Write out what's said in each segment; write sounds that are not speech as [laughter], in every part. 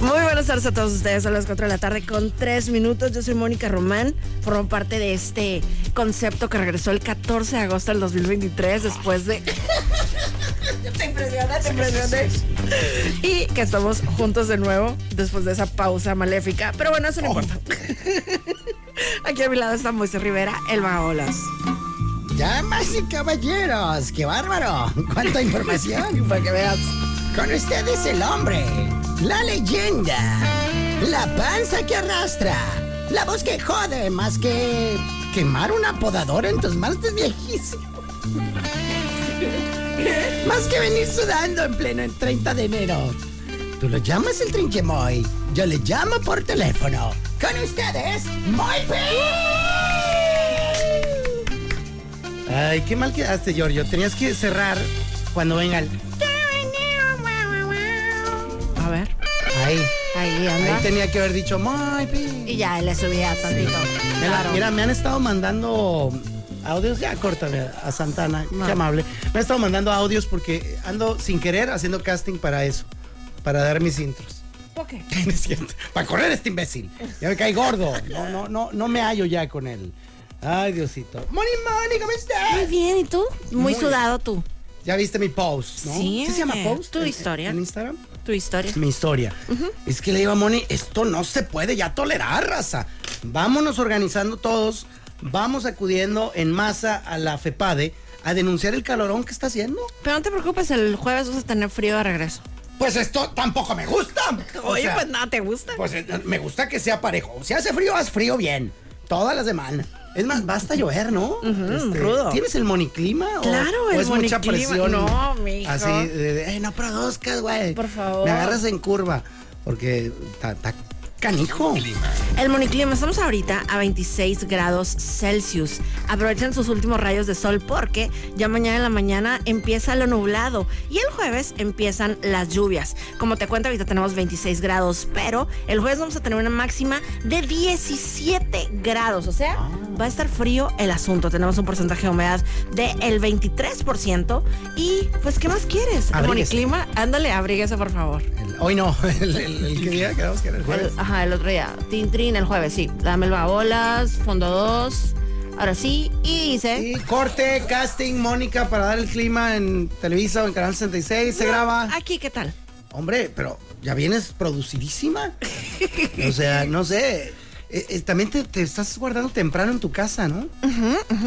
Muy buenas tardes a todos ustedes. Son las 4 de la tarde con 3 minutos. Yo soy Mónica Román. Formo parte de este concepto que regresó el 14 de agosto del 2023 después de... [laughs] te impresiona. Y que estamos juntos de nuevo después de esa pausa maléfica. Pero bueno, eso no importa. [laughs] Aquí a mi lado está Moisés Rivera, el Baolas. Damas y caballeros, qué bárbaro. Cuánta información. Para que veas. Con ustedes el hombre, la leyenda, la panza que arrastra, la voz que jode más que quemar una podadora en tus manos es viejísimo. Más que venir sudando en pleno el 30 de enero. Tú lo llamas el trinchemoy, yo le llamo por teléfono. Con ustedes, Moy. Ay, qué mal quedaste, Giorgio. Tenías que cerrar cuando venga el... A ver. Ahí. Ahí anda. Ahí tenía que haber dicho Moy P. Y ya le subía tantito. Mira, Claro. mira, me han estado mandando audios, ya córtame a Santana, No. qué amable. Me han estado mandando audios porque ando sin querer haciendo casting para eso, para dar mis intros. ¿Por qué? [laughs] Para correr este imbécil. Ya me cae gordo. No, no, no, no me hallo ya con él. Ay, Diosito. Moni, Moni, ¿cómo Muy estás? bien, ¿y tú? Muy, Muy sudado tú. Ya viste mi post, ¿no? Sí, se llama post? tu en- historia. ¿En Instagram? Tu historia. mi historia. Es que le digo a Moni, esto no se puede ya tolerar, raza. Vámonos organizando todos, vamos acudiendo en masa a la FEPADE a denunciar el calorón que está haciendo. Pero no te preocupes, el jueves vas a tener frío de regreso. Pues esto tampoco me gusta. O [laughs] Oye, sea, pues nada, ¿te gusta? Pues eh, me gusta que sea parejo. Si hace frío, haz frío bien. Toda la semana. Es más, basta llover, ¿no? Este, rudo. ¿Tienes el moniclima? o- Claro, o el es mucha moniclima. presión? No, mijo. Así, de, de, "Ey, no produzcas, güey. Por favor. Me agarras en curva. Porque está canijo. El moniclima, estamos ahorita a 26 grados Celsius. Aprovechen sus últimos rayos de sol porque ya mañana en la mañana empieza lo nublado y el jueves empiezan las lluvias. Como te cuento, ahorita tenemos 26 grados, pero el jueves vamos a tener una máxima de 17 grados. O sea, va a estar frío el asunto. Tenemos un porcentaje de humedad del 23% y pues, ¿qué más quieres? Moniclima, ándale, abríguese por favor. El- hoy no, [laughs] el, el- el que día quedamos que era el jueves. Ajá, el otro día. Tintrin el jueves, sí. Dame el babolas, fondo 2. Ahora sí. Y dice. Y corte, casting, Mónica para dar el clima en Televisa o en Canal 66. Se graba. Aquí, ¿qué tal? Hombre, pero ya vienes producidísima. o sea, no sé. Eh, eh, también te, te estás guardando temprano en tu casa, ¿no?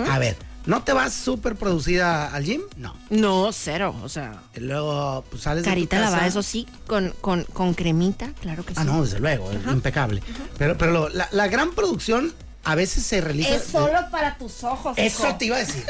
A ver, ¿no te vas súper producida al gym? No. No, cero. O sea, Y luego pues, sales carita de tu casa. lavada, eso sí, con, con, con cremita, claro que sí. Ah, no, desde luego, es impecable. Pero, pero lo- la, la gran producción a veces se realiza. Es solo para tus ojos. Eso hijo. te iba a decir.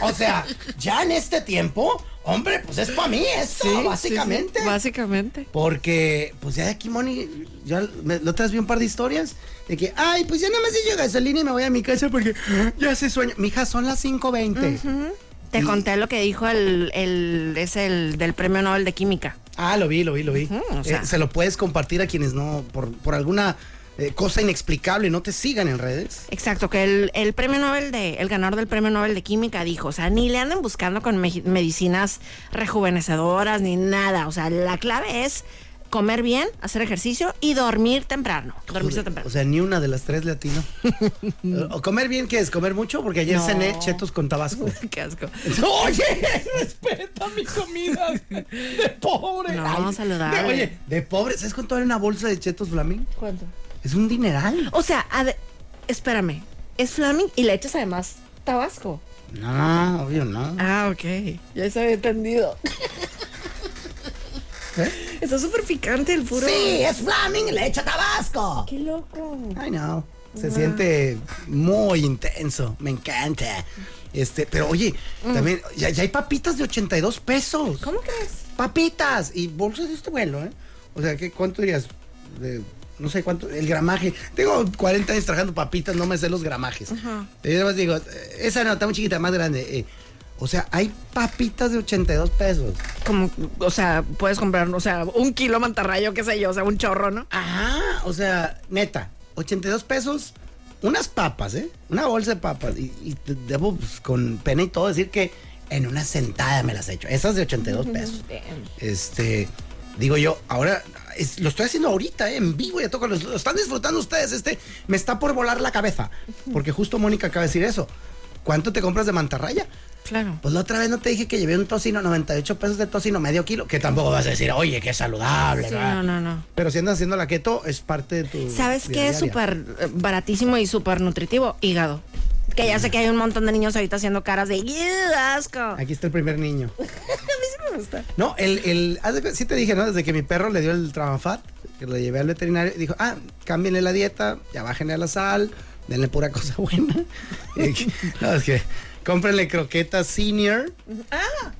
O sea, ya en este tiempo, hombre, pues es para mí esto, Sí, básicamente. sí, sí, Básicamente. Porque, pues ya de aquí, Moni, ya me, lo traes vi un par de historias de que, ay, pues ya nada más he gasolina y me voy a mi casa porque ya se sueña. Mija, son las 5.20. Te Y- conté lo que dijo el, el, es el del premio Nobel de Química. Ah, lo vi, lo vi, lo vi. O Eh, se lo puedes compartir a quienes no, por, por alguna eh, cosa inexplicable, no te sigan en redes. Exacto, que el, el premio Nobel de, el ganador del premio Nobel de Química dijo, o sea, ni le anden buscando con me- medicinas rejuvenecedoras ni nada. O sea, la clave es comer bien, hacer ejercicio y dormir temprano. Dormirse Joder, temprano. O sea, ni una de las tres latino. o [laughs] comer bien, ¿qué es? ¿Comer mucho? Porque ayer No. cené chetos con tabasco. [laughs] Qué asco. [laughs] Oye, respeta mi comida de pobre. No, saludable. de- oye, de pobre. ¿Sabes cuánto vale una bolsa de chetos Flaming? ¿Cuánto? Es un dineral. O sea, espérame, es flaming y le echas además tabasco. No, obvio no. Ah, ok. Ya se había entendido. ¿Eh? Está súper picante el puro. Sí, es Flaming y le echa tabasco. Qué loco. I know. Se siente muy intenso. Me encanta. Este, pero oye, también, ya, ya hay papitas de 82 pesos. ¿Cómo crees? Papitas y bolsas de este vuelo, ¿eh? O sea, ¿qué, ¿cuánto dirías? De, no sé cuánto, el gramaje. Tengo 40 años trabajando papitas, no me sé los gramajes. Y yo además digo, esa no, está muy chiquita, más grande. eh. o sea, hay papitas de 82 pesos. Como, o sea, puedes comprar, o sea, un kilo mantarrayo, qué sé yo, o sea, un chorro, ¿no? Ajá, o sea, neta, 82 pesos, unas papas, ¿eh? Una bolsa de papas. Y, y debo, pues, con pena y todo, decir que en una sentada me las he hecho. Esas de 82 pesos. Este, digo yo, ahora es- lo estoy haciendo ahorita, ¿eh? en vivo, ya toco, lo, lo están disfrutando ustedes. Este, me está por volar la cabeza. Porque justo Mónica acaba de decir eso. ¿Cuánto te compras de mantarraya? Claro. Pues la otra vez no te dije que llevé un tocino, 98 pesos de tocino, medio kilo, que tampoco vas a decir, oye, qué saludable, Sí, no, no, no. Pero si andas haciendo la keto, es parte de tu. ¿Sabes qué es súper eh, baratísimo y súper nutritivo? Hígado. Que ya sé que hay un montón de niños ahorita haciendo caras de ¡Ew, asco! A Aquí está el primer niño. mí sí me gusta. No, el, el, sí te dije, ¿no? Desde que mi perro le dio el Travafat, que lo llevé al veterinario, dijo, ah, cámbienle la dieta, ya bájenle la sal, denle pura cosa buena. No, es que cómprenle croquetas senior. Ah,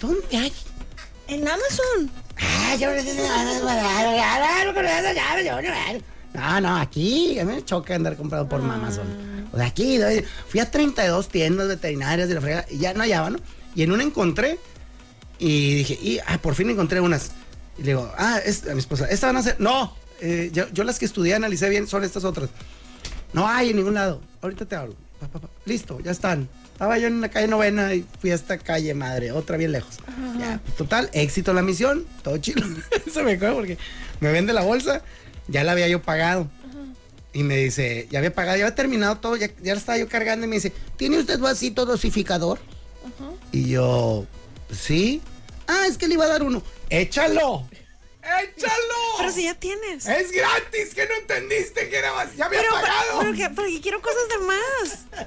¿Dónde hay? en Amazon. Ah, yo no, no, aquí, a mí me choca andar comprado por Amazon. O sea, aquí, doy- fui a 32 tiendas veterinarias de la frega y ya no hallaba, ¿no? Y en una encontré y dije, y, ah, por fin encontré unas. Y le digo, ah, es, a mi esposa, ¿estas van a ser? No, eh, yo, yo las que estudié, analicé bien, son estas otras. No hay en ningún lado. Ahorita te hablo. Pa, pa, pa. Listo, ya están. Estaba yo en la calle novena y fui a esta calle madre, otra bien lejos. Ya, pues, total, éxito la misión, todo chido. [laughs] Se me acuerda porque me vende la bolsa, ya la había yo pagado. Y me dice, ya había pagado, ya había terminado todo, ya, ya estaba yo cargando y me dice, ¿tiene usted vasito dosificador? Y yo, sí. Ah, es que le iba a dar uno. ¡Échalo! ¡Échalo! Pero si ya tienes. Es gratis, que no entendiste que era vas- ya había Pero, pagado. pero, que, pero que quiero cosas de más.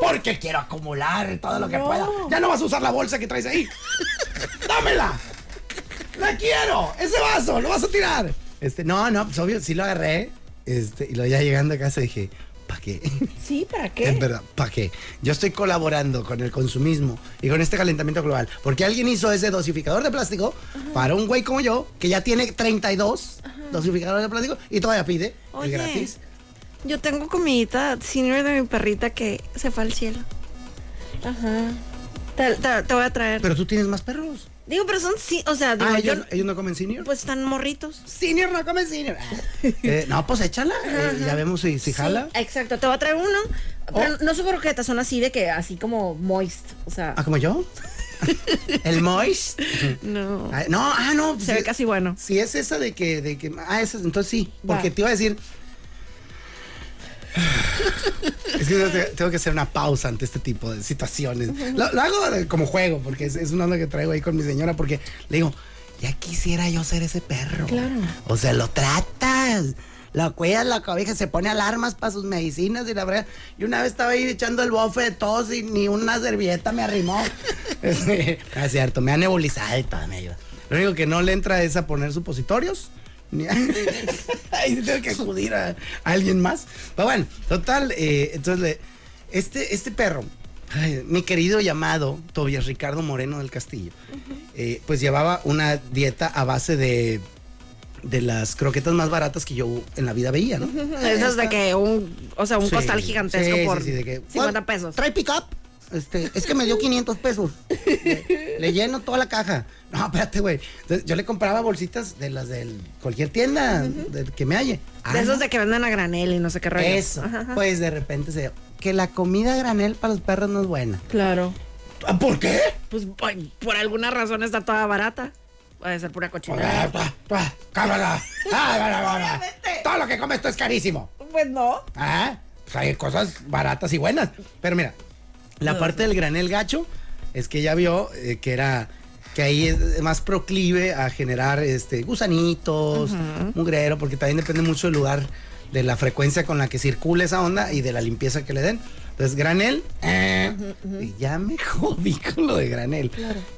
Porque quiero acumular todo lo que No. pueda. Ya no vas a usar la bolsa que traes ahí. [laughs] ¡Dámela! ¡La quiero! ¡Ese vaso! ¡Lo vas a tirar! Este, no, no, pues obvio, sí lo agarré. Este, y luego ya llegando a casa dije, ¿para qué? Sí, ¿para En qué? verdad, ¿para qué? Yo estoy colaborando con el consumismo y con este calentamiento global. Porque alguien hizo ese dosificador de plástico para un güey como yo, que ya tiene 32 dosificadores de plástico y todavía pide el Oye. gratis. Yo tengo comidita senior de mi perrita que se fue al cielo. Ajá. Te, te- te voy a traer. Pero tú tienes más perros. Digo, pero son sí, o sea, digo, Ah, yo ¿ellos, ellos no comen senior? pues están morritos. Senior no come senior. [laughs] Eh, no, pues échala. eh, ya vemos si, si jala. Sí, exacto, te voy a traer uno. Pero Oh. no son croquetas, son así de que, así como moist. O sea, Ah, como yo. [laughs] el moist. no. Ah, no, ah, no. Se ve casi bueno. Si es esa de que, de que. Ah, esa, entonces sí. Porque Va. te iba a decir. [laughs] Es que tengo que- hacer una pausa ante este tipo de situaciones. Lo, lo hago como juego, porque es, es una onda que traigo ahí con mi señora, porque le digo, ya quisiera yo ser ese perro. Claro. O sea, lo tratas, lo cuidas, la cobija, se pone alarmas para sus medicinas y la verdad. Y una vez estaba ahí echando el bofe de tos y ni una servilleta me arrimó. [laughs] Este, es cierto, me ha nebulizado y todo me ayuda. Lo único que no le entra es a poner supositorios. Ahí [laughs] tengo que acudir a, a alguien más. Pero bueno, total, eh, entonces le- este, este perro, ay, mi querido llamado Tobias Ricardo Moreno del Castillo, eh, pues llevaba una dieta a base de, de las croquetas más baratas que yo en la vida veía, ¿no? Esas de que un, o sea, un Sí, costal gigantesco sí, por sí, sí, de que, 50 "¿Cuál? pesos. ¿Trae pick-up? Este, es que me dio 500 pesos. Le, le lleno toda la caja. No, espérate, güey. Yo le compraba bolsitas de las de cualquier tienda del que me halle. Ah, De esos no. de que venden a granel y no sé qué rollo. Eso. Ajá, ajá. Pues de repente se que la comida a granel para los perros no es buena. Claro. Ah, ¿Por qué? Pues ay, por alguna razón está toda barata. Puede ser pura cochinada. [laughs] Ah, ah, cámara. Ah, ah, ah, ah. Todo lo que come esto es carísimo. Pues no. Ah, pues hay cosas baratas y buenas. Pero mira, la parte del granel gacho es que ya vio eh, que era que ahí es más proclive a generar este gusanitos, mugrero, porque también depende mucho del lugar, de la frecuencia con la que circula esa onda y de la limpieza que le den. Entonces, granel, eh, y ya me [laughs] jodí con lo de granel.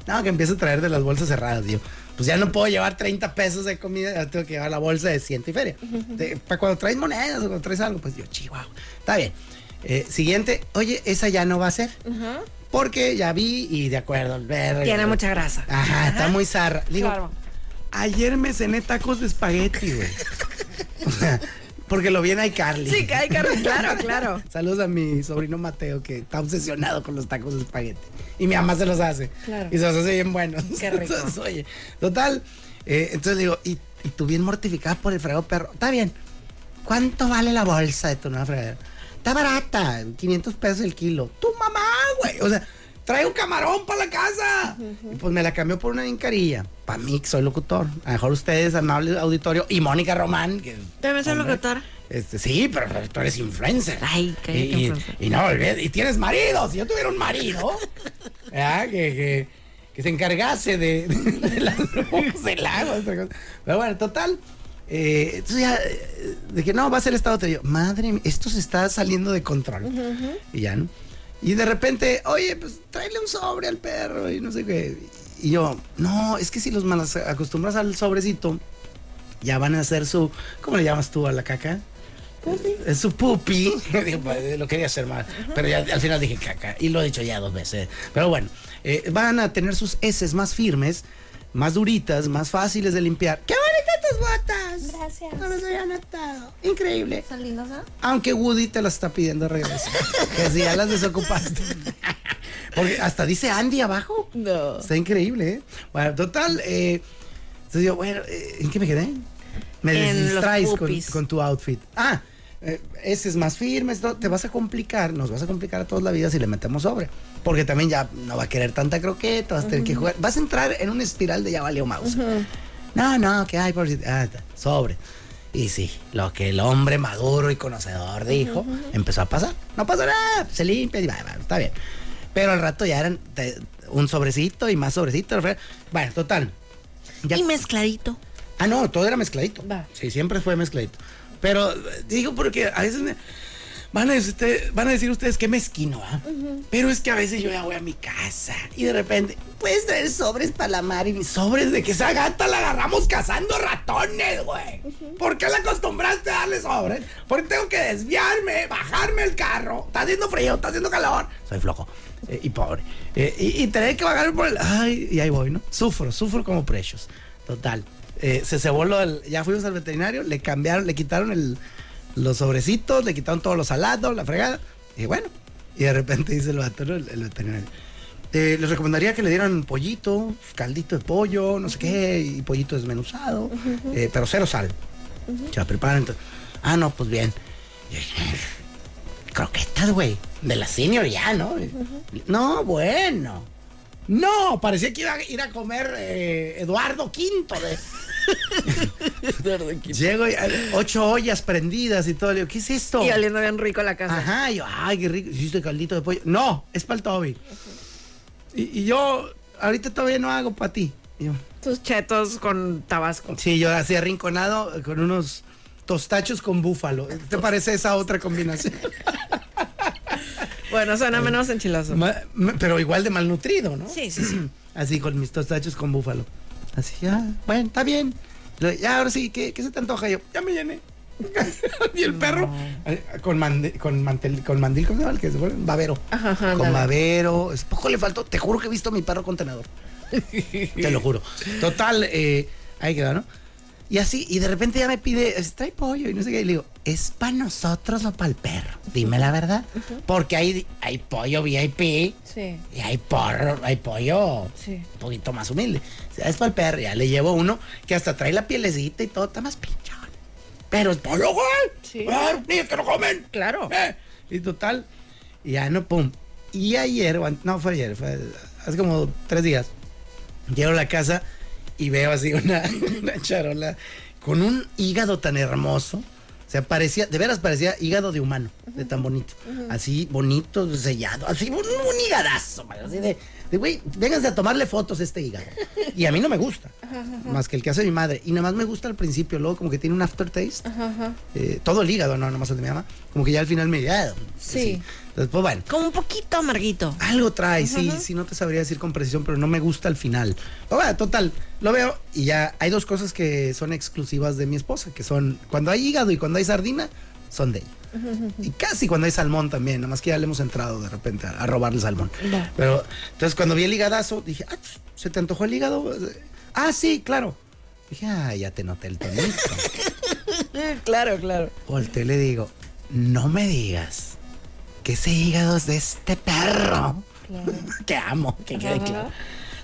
No, que empiezo a traer de las bolsas cerradas, yo. Pues ya no puedo llevar 30 pesos de comida, ya tengo que llevar la bolsa de ciento y feria. De- para cuando traes monedas o cuando traes algo, pues yo, chihuahua. Está bien. Eh, siguiente, oye, esa ya no va a ser. Porque ya vi y de acuerdo, verde. Tiene mucha grasa. Ajá, está muy zarra. Digo, Claro. ayer me cené tacos de espagueti, güey. O sea, porque lo viene iCarly. Sí, que hay carne, claro, claro. Saludos a mi sobrino Mateo, que está obsesionado con los tacos de espagueti. Y mi mamá se los hace. Claro. Y se los hace bien buenos. Qué rico. Entonces, oye, total. eh, entonces digo, y, y tú bien mortificada por el fregado perro. Está bien. ¿Cuánto vale la bolsa de tu nueva fregadera? Está barata, 500 pesos el kilo. Tu mamá, güey. O sea, trae un camarón para la casa. Y pues me la cambió por una bien carilla. Para mí, que soy locutor. A lo mejor ustedes, amable auditorio, y Mónica Román, que soy hombre, locutora. Este, sí, pero tú eres influencer. Ay, cállate, y, y- influencer. y no, y tienes marido. Si yo tuviera un marido, [laughs] ¿verdad? Que, que, que se encargase de, [laughs] de las del agua. Pero bueno, total. Eh, entonces ya, eh, de que no, va a ser estado te digo, madre mía, esto se está saliendo de control. Y ya, ¿no? Y de repente, oye, pues tráele un sobre al perro y no sé qué. Y yo, no, es que si los malas acostumbras al sobrecito, ya van a hacer su, ¿cómo le llamas tú a la caca? Es su pupi. [laughs] Pues, lo quería hacer mal. Pero ya al final dije caca. Y lo he dicho ya dos veces. Pero bueno, eh, van a tener sus heces más firmes, más duritas, más fáciles de limpiar. ¡Qué bonitas tus botas! Gracias. No los había notado. Increíble. ¿Son lindos, no? Aunque Woody te las está pidiendo regreso. [laughs] que si ya las desocupaste. [laughs] Porque hasta dice Andy abajo. No. Está increíble, ¿eh? Bueno, total. eh, entonces yo, bueno, eh, ¿en qué me quedé? Me distraes con tu outfit. Ah, eh, ese es más firme, esto, te vas a complicar, nos vas a complicar a toda la vida si le metemos sobre. Porque también ya no va a querer tanta croqueta, vas a tener que jugar. Vas a entrar en una espiral de ya valió mouse. No, no, que hay por si- ah, sobre. Y sí, lo que el hombre maduro y conocedor dijo, empezó a pasar. No pasa nada, se limpia y va, va, está bien. Pero al rato ya eran te- un sobrecito y más sobrecito. Bueno, total. Ya- Y mezcladito. Ah, no, todo era mezcladito. Va. Sí, siempre fue mezcladito. Pero eh, digo porque a veces me- van, a decir van a decir ustedes que mezquino, ¿ah? Pero es que a veces yo ya voy a mi casa y de repente, puedes traer sobres para la mar y mis sobres de que esa gata la agarramos cazando ratones, güey. ¿Por qué la acostumbraste a darle sobres? Porque tengo que desviarme, bajarme el carro. Está haciendo frío, está haciendo calor. Soy flojo eh, y pobre. Eh, y, y tener que bajar por el... Ay, y ahí voy, ¿no? Sufro, sufro como precios. Total. Eh, se cebó lo del- Ya fuimos al veterinario, le cambiaron, le quitaron el, los sobrecitos, le quitaron todos los salados, la fregada. Y bueno, y de repente dice el vato, ¿no? el, el veterinario. eh, les recomendaría que le dieran pollito, caldito de pollo, no sé qué, y pollito desmenuzado, eh, pero cero sal. Se la preparan. entonces, ah, no, pues bien. Croquetas, güey, de la senior ya, ¿no? No, bueno. No, parecía que iba a ir a comer eh, Eduardo V. De... [laughs] Llego y eh, ocho ollas prendidas y todo. Le digo, ¿qué es esto? Y oliendo bien rico la casa. Ajá, y yo, ay, qué rico. ¿Hiciste caldito de pollo? No, es para el Toby. Y, y yo, ahorita todavía no hago para ti. Yo, Tus chetos con tabasco. sí, yo así arrinconado eh, con unos tostachos con búfalo. ¿Te parece esa otra combinación? [laughs] Bueno, suena menos enchiloso. Ma- pero igual de malnutrido, ¿no? Sí, sí, sí. [clears throat] Así con mis tostachos con búfalo. Así, ya, bueno, está bien. Ya, ahora sí, ¿qué, qué se te antoja? Yo, ya me llené. [laughs] y el perro eh, con, mande- con, mantel, con mandil, ¿cómo se llama? El que se pone? Babero. Ajá, ajá, con dale. babero. Es poco le faltó. Te juro que he visto a mi perro contenedor. [laughs] Te lo juro. Total, eh, ahí quedó, ¿no? Y así, y de repente ya me pide, "Es- trae pollo y no sé qué. Y le digo, ¿es para nosotros o para el perro? Dime la verdad. Porque hay, hay pollo VIP Sí. y hay porro, hay pollo Sí. un poquito más humilde. Es para el perro. Ya le llevo uno que hasta trae la pielecita y todo, está más pinchón. Pero es pollo, güey. Sí. Niños que no comen. Claro. Eh, Y total, y ya no, pum. Y ayer, no fue ayer, fue hace como tres días. Llego a la casa y veo así una, [laughs] una charola con un hígado tan hermoso. O sea, parecía, de veras parecía hígado de humano, de tan bonito. Así, bonito, sellado, así, un, un man, así de, de, güey, vénganse a tomarle fotos a este hígado. Y a mí no me gusta, más que el que hace mi madre. Y nada más me gusta al principio, luego como que tiene un aftertaste. Eh, todo el hígado, no, nomás el de mi mamá. Como que ya al final me ah, Sí. Entonces, pues bueno. Como un poquito amarguito. Algo trae, sí, sí, no te sabría decir con precisión, pero no me gusta al final. Pero bueno, total, lo veo y ya hay dos cosas que son exclusivas de mi esposa, que son cuando hay hígado y cuando hay sardina, son de ella. Y casi cuando hay salmón también, nada más que ya le hemos entrado de repente a, a robarle salmón. Va. Pero entonces cuando vi el hígadazo, dije, ah, ¿se te antojó el hígado? Ah, sí, claro. Dije, ah, ya te noté el tonito. [laughs] claro, claro. Volteo y le digo, no me digas que ese hígado es de este perro. [laughs] que amo, que quede Ajá. claro.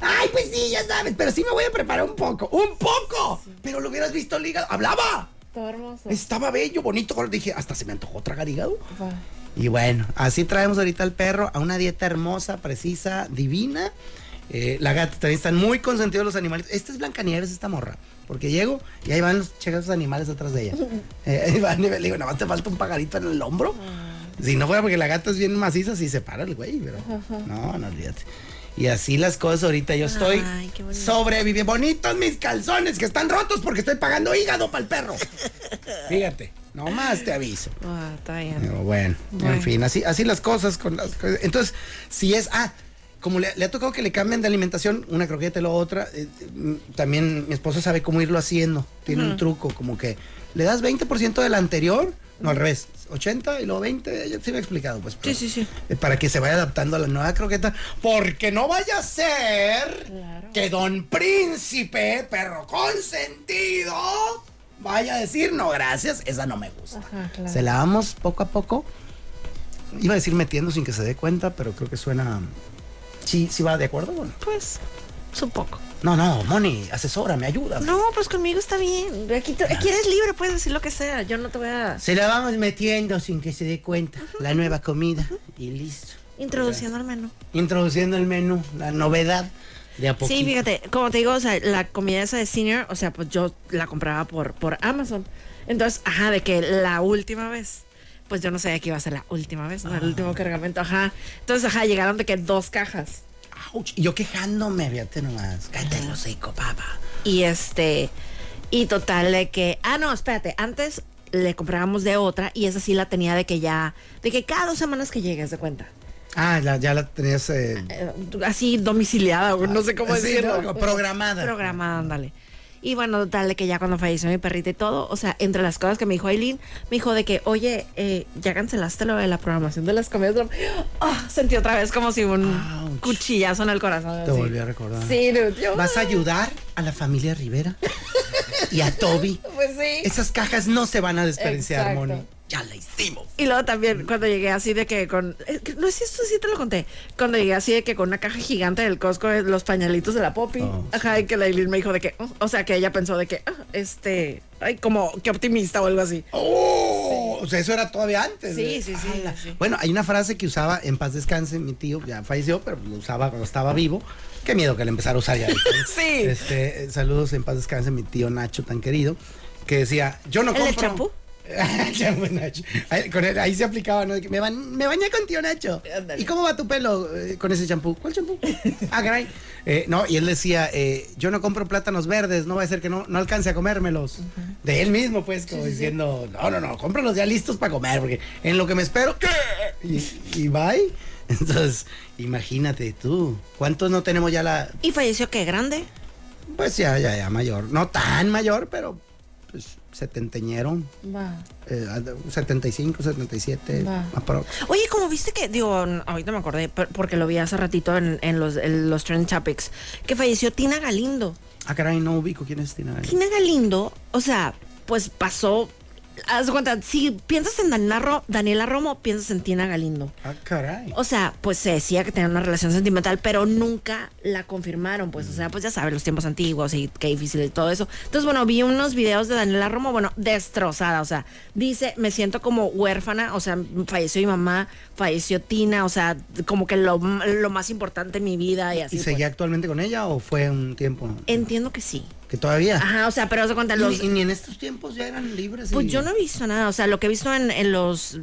Ay, pues sí, ya sabes, pero sí me voy a preparar un poco, un poco. Pero lo hubieras visto el hígado. Hablaba. Todo hermoso. Estaba bello, bonito. Dije, hasta se me antojó tragar hígado. Y bueno, así traemos ahorita al perro a una dieta hermosa, precisa, divina. Eh, la gata también están muy consentidos los animales. Esta es Blancanieves, esta morra. Porque llego y ahí van los chicos animales atrás de ella. [laughs] Eh, ahí van y le digo, nada más te falta un pagarito en el hombro. Si no fuera porque la gata es bien maciza, sí se para el güey, pero no, no olvídate. Y así las cosas ahorita. Yo estoy Ay, qué bonito. sobreviviendo. Bonitos mis calzones que están rotos porque estoy pagando hígado para el perro. Fíjate, nomás te aviso. Ah, está bien. Pero bueno, en fin, así, así las cosas con las cosas. Entonces, si es, ah, como le, le ha tocado que le cambien de alimentación, una croqueta y la otra, eh, mm, también mi esposo sabe cómo irlo haciendo. Tiene un truco, como que le das 20% del anterior, no al revés, 80 y luego 20, ya sí me he explicado, pues. pero, sí, sí. eh, Para que se vaya adaptando a la nueva croqueta, porque no vaya a ser Claro. que Don Príncipe, perro consentido, vaya a decir, no, gracias, esa no me gusta. Ajá, claro. Se la damos poco a poco. Iba a decir metiendo sin que se dé cuenta, pero creo que suena. Sí, sí va de acuerdo. Bueno. Pues, supongo. No, no, Moni, asesórame, ayuda. No, pues conmigo está bien. Aquí, te- aquí eres libre, puedes decir lo que sea. Yo no te voy a. Se la vamos metiendo sin que se dé cuenta. La nueva comida y listo. Introduciendo al menú. Introduciendo el menú, la novedad de a poquito. Sí, fíjate, como te digo, o sea, la comida esa de senior, o sea, pues yo la compraba por, por Amazon. Entonces, ajá, de que la última vez, pues yo no sabía que iba a ser la última vez, ¿no? El último cargamento, ajá. Entonces, ajá, llegaron de que dos cajas. Ouch, Y yo quejándome, fíjate nomás. Cállate el hocico, papá. Y este, y total de que, ah, no, espérate, antes le comprábamos de otra y esa sí la tenía de que ya, de que cada dos semanas que llegues de cuenta. Ah, la- ya la tenías. eh, Eh, así domiciliada, no sé cómo Sí, decirlo. no, programada. Programada, ándale. Y bueno, tal de que ya cuando falleció mi perrita y todo, o sea, entre las cosas que me dijo Aileen, me dijo de que, oye, eh, ya cancelaste lo de la programación de las comidas. Ah, sentí otra vez como si un Ouch. cuchillazo en el corazón. Te así. volví a recordar. Sí, dude, yo- ¿Vas a ayudar a la familia Rivera? [laughs] y a Toby. Pues sí. Esas cajas no se van a desperdiciar. Moni. Ya la hicimos. Y luego también cuando llegué así de que con... eh, No sé si esto sí te lo conté. Cuando llegué así de que con una caja gigante del Costco de los pañalitos de la Poppy. Oh, Ajá, y que la Aileen me dijo de que... oh, o sea, que ella pensó de que... ah, este... Ay, como que optimista o algo así. ¡Oh! O sea, eso era todavía antes. Sí, ¿eh? sí, sí. Bueno, hay una frase que usaba en paz descanse mi tío, ya falleció, pero lo usaba cuando estaba vivo. Qué miedo que le empezara a usar ya. ¿eh? [laughs] Sí. Este, eh, saludos en paz descanse mi tío Nacho tan querido, que decía, yo no ¿El del compro. El champú. [laughs] Ahí, con él- ahí se aplicaba, ¿no? Me, ban- me bañé con tío Nacho. ¿Y cómo va tu pelo eh, con ese champú? ¿Cuál champú? ah, caray. Eh, no, y él decía, eh, yo no compro plátanos verdes, no va a ser que no, no alcance a comérmelos. De él mismo, pues, como diciendo, no, no, no, cómpralos ya listos para comer, porque en lo que me espero, ¿qué? Y, y bye. [laughs] Entonces, imagínate tú, ¿cuántos no tenemos ya la, ¿Y falleció qué? ¿Grande? pues ya, ya, ya mayor? No tan mayor, pero pues setenteñero. Va. Eh, 75, 77, Va. aprox. Oye, como viste que, digo, ahorita me acordé por- porque lo vi hace ratito en, en los, en los Trend Topics, que falleció Tina Galindo. Ah, caray, no ubico quién es Tina. Tina Galindo, o sea, pues pasó. Haz cuenta, si piensas en Daniela, Ro- Daniela Romo, piensas en Tina Galindo. Ah, caray. O sea, pues se decía que tenían una relación sentimental, pero nunca la confirmaron, pues, o sea, pues ya sabes, los tiempos antiguos y qué difícil y todo eso. Entonces, bueno, vi unos videos de Daniela Romo, bueno, destrozada, o sea, dice, me siento como huérfana, o sea, falleció mi mamá, falleció Tina, o sea, como que lo, lo más importante en mi vida y así. ¿Y pues. seguía actualmente con ella o fue un tiempo Entiendo que sí. Que todavía? Ajá, o sea, pero haz de cuenta, Y, los... y ni en estos tiempos ya eran libres. Pues y- yo no he visto nada, o sea, lo que he visto en, en los,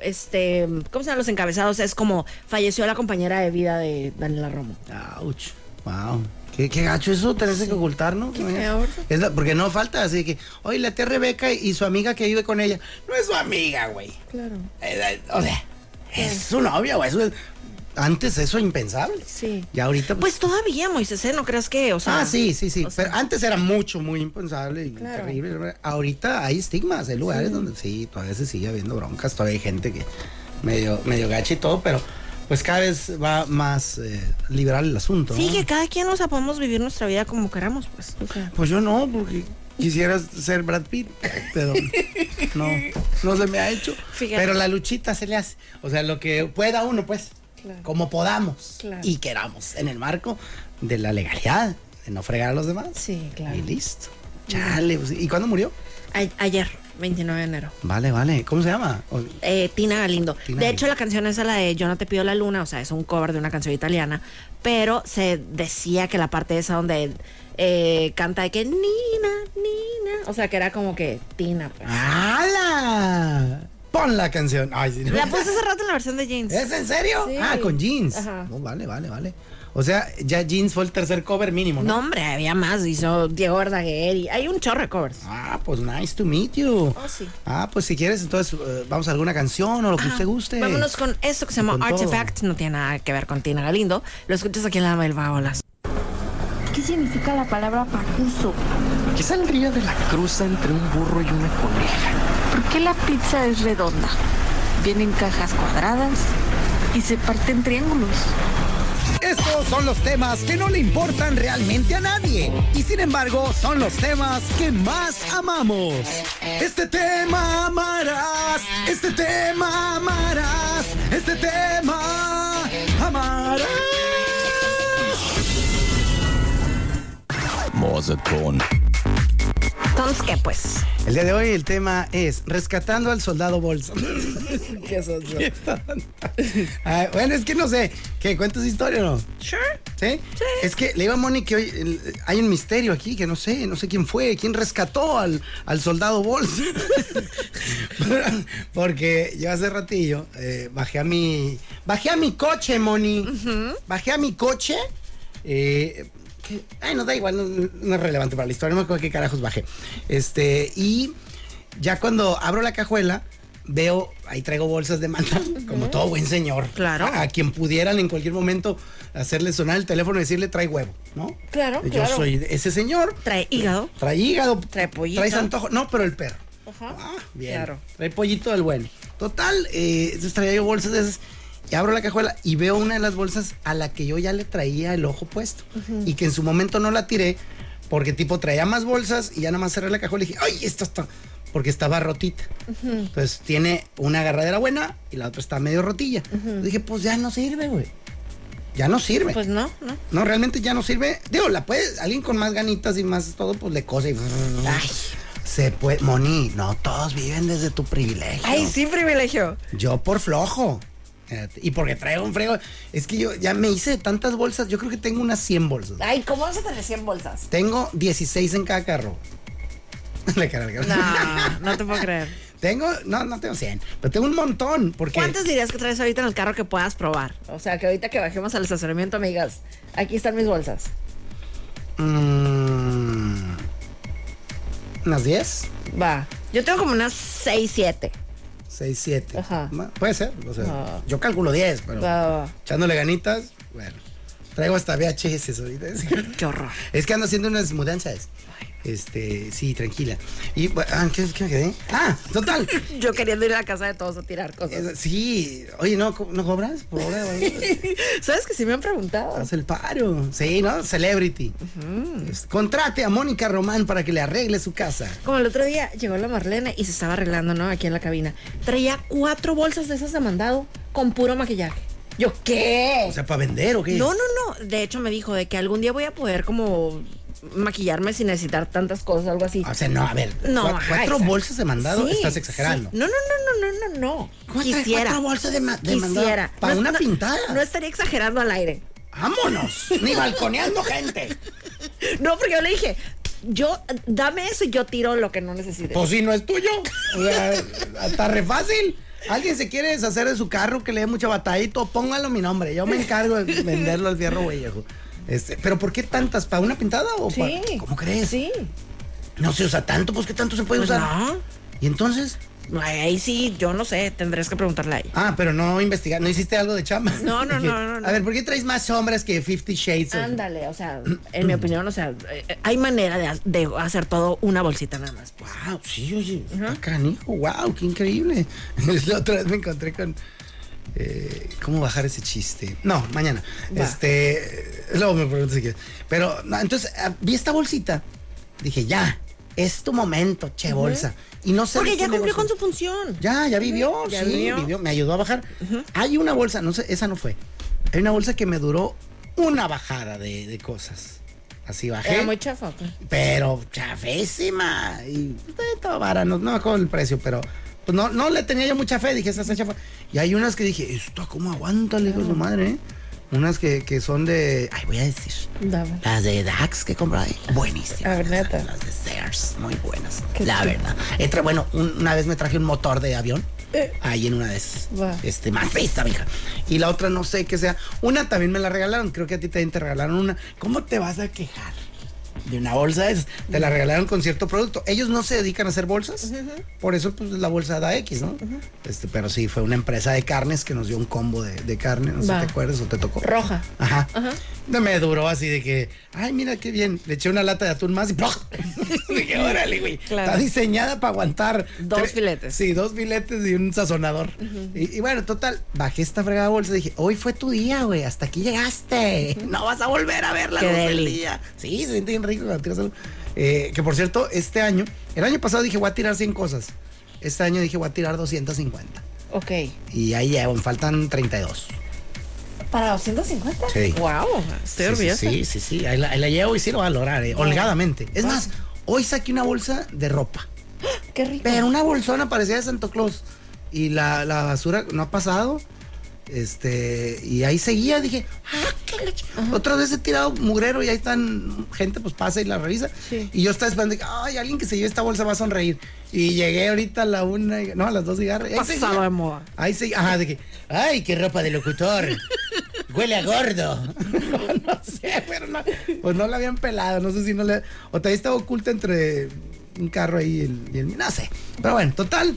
este, ¿cómo se llaman los encabezados? Es como falleció la compañera de vida de Daniela Romo. Ouch. Wow. Qué, qué gacho eso, tenés que ocultar, ¿no? feo. Es la- porque no falta, así que, oye, la tía Rebeca y su amiga que vive con ella. No es su amiga, güey. Claro. Eh, eh, o sea, es su novia, güey. Es- antes eso impensable. Sí. Y ahorita, Pues todavía, Moisés, ¿eh? ¿no crees que, o sea... ah, sí, sí, sí. o sea- Pero antes era mucho, muy impensable y Claro. terrible. Ahorita hay estigmas, hay lugares donde sí, todavía se sigue habiendo broncas, todavía hay gente que medio, medio gacha y todo, pero, pues cada vez va más eh, liberal el asunto. Sí, ¿no? que cada quien, o sea, podemos vivir nuestra vida como queramos, pues. o sea. Pues yo no, porque quisiera ser Brad Pitt, pero no, no se me ha hecho. [laughs] Fíjate. Pero la luchita se le hace. O sea, lo que pueda uno, pues, Claro. como podamos Claro. y queramos, en el marco de la legalidad, de no fregar a los demás. Sí, claro. Y listo. Chale, pues, ¿y cuándo murió? A- ayer, 29 de enero. Vale, vale. ¿Cómo se llama? Eh, Tina Galindo. Tina de Galindo. hecho, la canción es la de Yo no te pido la luna, o sea, es un cover de una canción italiana, pero se decía que la parte esa donde eh, canta de que Nina, Nina, o sea, que era como que Tina, pues. ¡Hala! Pon la canción. Ay, sí, no. La puse hace rato en la versión de Jeans. ¿Es en serio? Sí. Ah, con jeans. Ajá. No, vale, vale, vale. O sea, ya jeans fue el tercer cover mínimo, ¿no? No, hombre, había más. Hizo Diego Verdaguer y hay un chorro de covers. Ah, pues nice to meet you. Oh, sí. Ah, pues si quieres, entonces eh, vamos a alguna canción o lo que usted guste. Vámonos con esto que se llama todo. Artifact. No tiene nada que ver con Tina Galindo. Lo escuchas aquí en la Dama del Vagolas. ¿Qué significa la palabra pacuso? ¿Qué saldría de la cruza entre un burro y una coneja? ¿Por qué la pizza es redonda? Viene en cajas cuadradas y se parte en triángulos. Estos son los temas que no le importan realmente a nadie y sin embargo son los temas que más amamos. Este tema amarás, este tema amarás, este tema amarás. Entonces, ¿qué pues? El día de hoy el tema es Rescatando al Soldado Bolsa. [laughs] ¿Qué es eso? [laughs] Ah, bueno, es que no sé, ¿qué? ¿Cuentas historia o no? Sure. ¿Sí? Sí. Es que le iba a Moni que hoy el- hay un misterio aquí que no sé, no sé quién fue, quién rescató al, al soldado Bolsa. [laughs] Porque yo hace ratillo eh, bajé a mi. Bajé a mi coche, Moni. Bajé a mi coche. Eh, que- ay, no da igual, no, no es relevante para la historia, no me acuerdo qué carajos bajé. Este, y ya cuando abro la cajuela, veo, ahí traigo bolsas de manta, como todo buen señor. Claro. A, quien pudieran en cualquier momento hacerle sonar el teléfono y decirle trae huevo, ¿no? Claro, Yo claro. soy ese señor. Trae hígado. Trae hígado. Trae pollito. Trae antojo. No, pero el perro. Ajá. Ah, bien. Claro. Trae pollito del bueno. Total, eh, traía yo bolsas de esas. Y abro la cajuela y veo una de las bolsas a la que yo ya le traía el ojo puesto. Y que en su momento no la tiré porque tipo traía más bolsas y ya nada más cerré la cajuela y dije, ay, esta está... Porque estaba rotita. Entonces tiene una agarradera buena y la otra está medio rotilla. Dije, pues ya no sirve, güey. Ya no sirve. Pues no, no. No, realmente ya no sirve. Digo, la puede, alguien con más ganitas y más todo, pues le cose y. Ay. Se puede. Moni, no todos viven desde tu privilegio. Ay, sí, privilegio. Yo por flojo. Y porque traigo un frego. Es que yo ya me hice de tantas bolsas. Yo creo que tengo unas 100 bolsas. Ay, ¿cómo vas a tener 100 bolsas? Tengo 16 en cada carro. [laughs] La cara, la cara. No, [laughs] no te puedo creer. Tengo, no, no tengo 100, pero tengo un montón. Porque ¿Cuántas dirías que traes ahorita en el carro que puedas probar? O sea, que ahorita que bajemos al estacionamiento, amigas, aquí están mis bolsas. Mm, unas 10, Va. Yo tengo como unas 6, 7. 6, 7. Ajá. Puede ser. O sea, Ah. yo calculo 10, pero. Va, va. Echándole ganitas, bueno. Traigo hasta VHS ahorita. Qué horror. Es que ando haciendo unas mudanzas. Este, sí, tranquila. Y, ah, ¿qué, qué me quedé? Ah, total. [laughs] Yo queriendo ir a la casa de todos a tirar cosas. Eh, Sí, oye, ¿no, ¿no cobras por hora? [laughs] ¿Sabes que sí me han preguntado? Haz el paro. Sí, ¿no? Celebrity. Contrate a Mónica Román para que le arregle su casa. Como el otro día llegó la Marlene y se estaba arreglando, ¿no? Aquí en la cabina. Traía cuatro bolsas de esas de mandado con puro maquillaje. ¿Yo qué? O sea, ¿para vender o qué? no, no, no. De hecho, me dijo de que algún día voy a poder como maquillarme sin necesitar tantas cosas, algo así. O sea, no, a ver. No, cua- ajá, ¿Cuatro exacto. bolsas de mandado? Sí, Estás exagerando. sí. No, no, no, no, no, no, no. ¿Cómo traes Quisiera. cuatro bolsas de ma- de mandado? Quisiera. Para No, una no, pintada. No estaría exagerando al aire. ¡Vámonos! Ni balconeando gente. [laughs] No, porque yo le dije, yo, dame eso y yo tiro lo que no necesite. Pues si no es tuyo. O sea, está re fácil. Alguien se quiere deshacer de su carro que le dé mucha batalla y todo, póngalo mi nombre. Yo me encargo de venderlo al fierro viejo. Este, pero ¿por qué tantas? ¿Para una pintada o sí. para.? ¿Cómo crees? Sí. No se usa tanto, pues ¿qué tanto se puede Pues usar? no. ¿Y entonces? Ahí sí, yo no sé, tendrías que preguntarle a ella. Ah, pero no investigar, no hiciste algo de chamba. No, no, [laughs] no, no, no. A ver, ¿por qué traes más sombras que Fifty Shades? Ándale, o sea, [clears throat] en mi opinión, o sea, eh, hay manera de, ha- de hacer todo una bolsita nada más. pues. Wow, sí, oye, está canijo, wow, qué increíble. [laughs] La otra vez me encontré con. Eh, ¿Cómo bajar ese chiste? No, mañana. Este. eh, Luego me pregunto si quieres. Pero, no, entonces, ah, vi esta bolsita. Dije, ya, es tu momento, che bolsa. Y no sé. Porque ya cumplió con negocio. su función. Ya, ya vivió, Ya sí, vivió. vivió. me ayudó a bajar. Hay una bolsa, no sé, esa no fue. Hay una bolsa que me duró una bajada de, de cosas. Así bajé. Era muy chafa. ¿o qué? Pero chafísima. Y pues, estaba vara, no, no me acuerdo el precio, pero pues no, no le tenía yo mucha fe. Dije, esa está chafa. Y hay unas que dije, esto cómo aguanta, le digo su madre, ¿eh? Unas que, que son de. Ay, voy a decir. Dame. Las de Dax que compré ahí. Buenísimas. A ver, neta. Las de Sears, muy buenas. La verdad. Entra, bueno, un- una vez me traje un motor de avión. Eh. Ahí en una de esas. Va. Este, más festa, mija. Y la otra no sé qué sea. Una también me la regalaron. Creo que a ti también te regalaron una. ¿Cómo te vas a quejar? De una bolsa esas. Te la regalaron con cierto producto. Ellos no se dedican a hacer bolsas. Por eso, pues, la bolsa da X, ¿no? Este, pero sí, fue una empresa de carnes que nos dio un combo de, de carne. No sé si te acuerdas o te tocó. Roja. Ajá. No me duró así de que, ay, mira qué bien. Le eché una lata de atún más y. [laughs] Dije, órale, güey. Claro. Está diseñada para aguantar Dos filetes. Sí, dos filetes y un sazonador. y, y bueno, total, bajé esta fregada bolsa y dije, hoy fue tu día, güey. Hasta aquí llegaste. No vas a volver a ver la Qué luz del día. Sí, se siente rico cuando tiras algo. Eh, que por cierto, este año, el año pasado dije, voy a tirar 100 cosas. Este año dije, voy a tirar 250. Ok. Y ahí llevo, me faltan 32. ¿Para 250? Sí. Wow, estoy Sí, orgullosa. Sí, sí, sí, Ahí, la, ahí la llevo y sí lo va a lograr, eh, holgadamente. Es más, hoy saqué una bolsa de ropa. [gasps] Qué rico. Pero una bolsona parecía de Santo Claus. Y la, la basura no ha pasado. Este, y ahí seguía, dije, ah, qué leche. Otra vez he tirado mugrero y ahí están, gente pues pasa y la revisa. Sí. Y yo estaba esperando, dije, ay, alguien que se lleve esta bolsa va a sonreír. Y llegué ahorita a la una, no, a las dos ahí Pasado seguía. de moda. Ahí sí, ajá, que, ay, qué ropa de locutor. Huele a gordo. [laughs] no sé, pero no, pues no la habían pelado, no sé si no le, o todavía estaba oculta entre un carro ahí y el, y el- no sé. Pero bueno, total,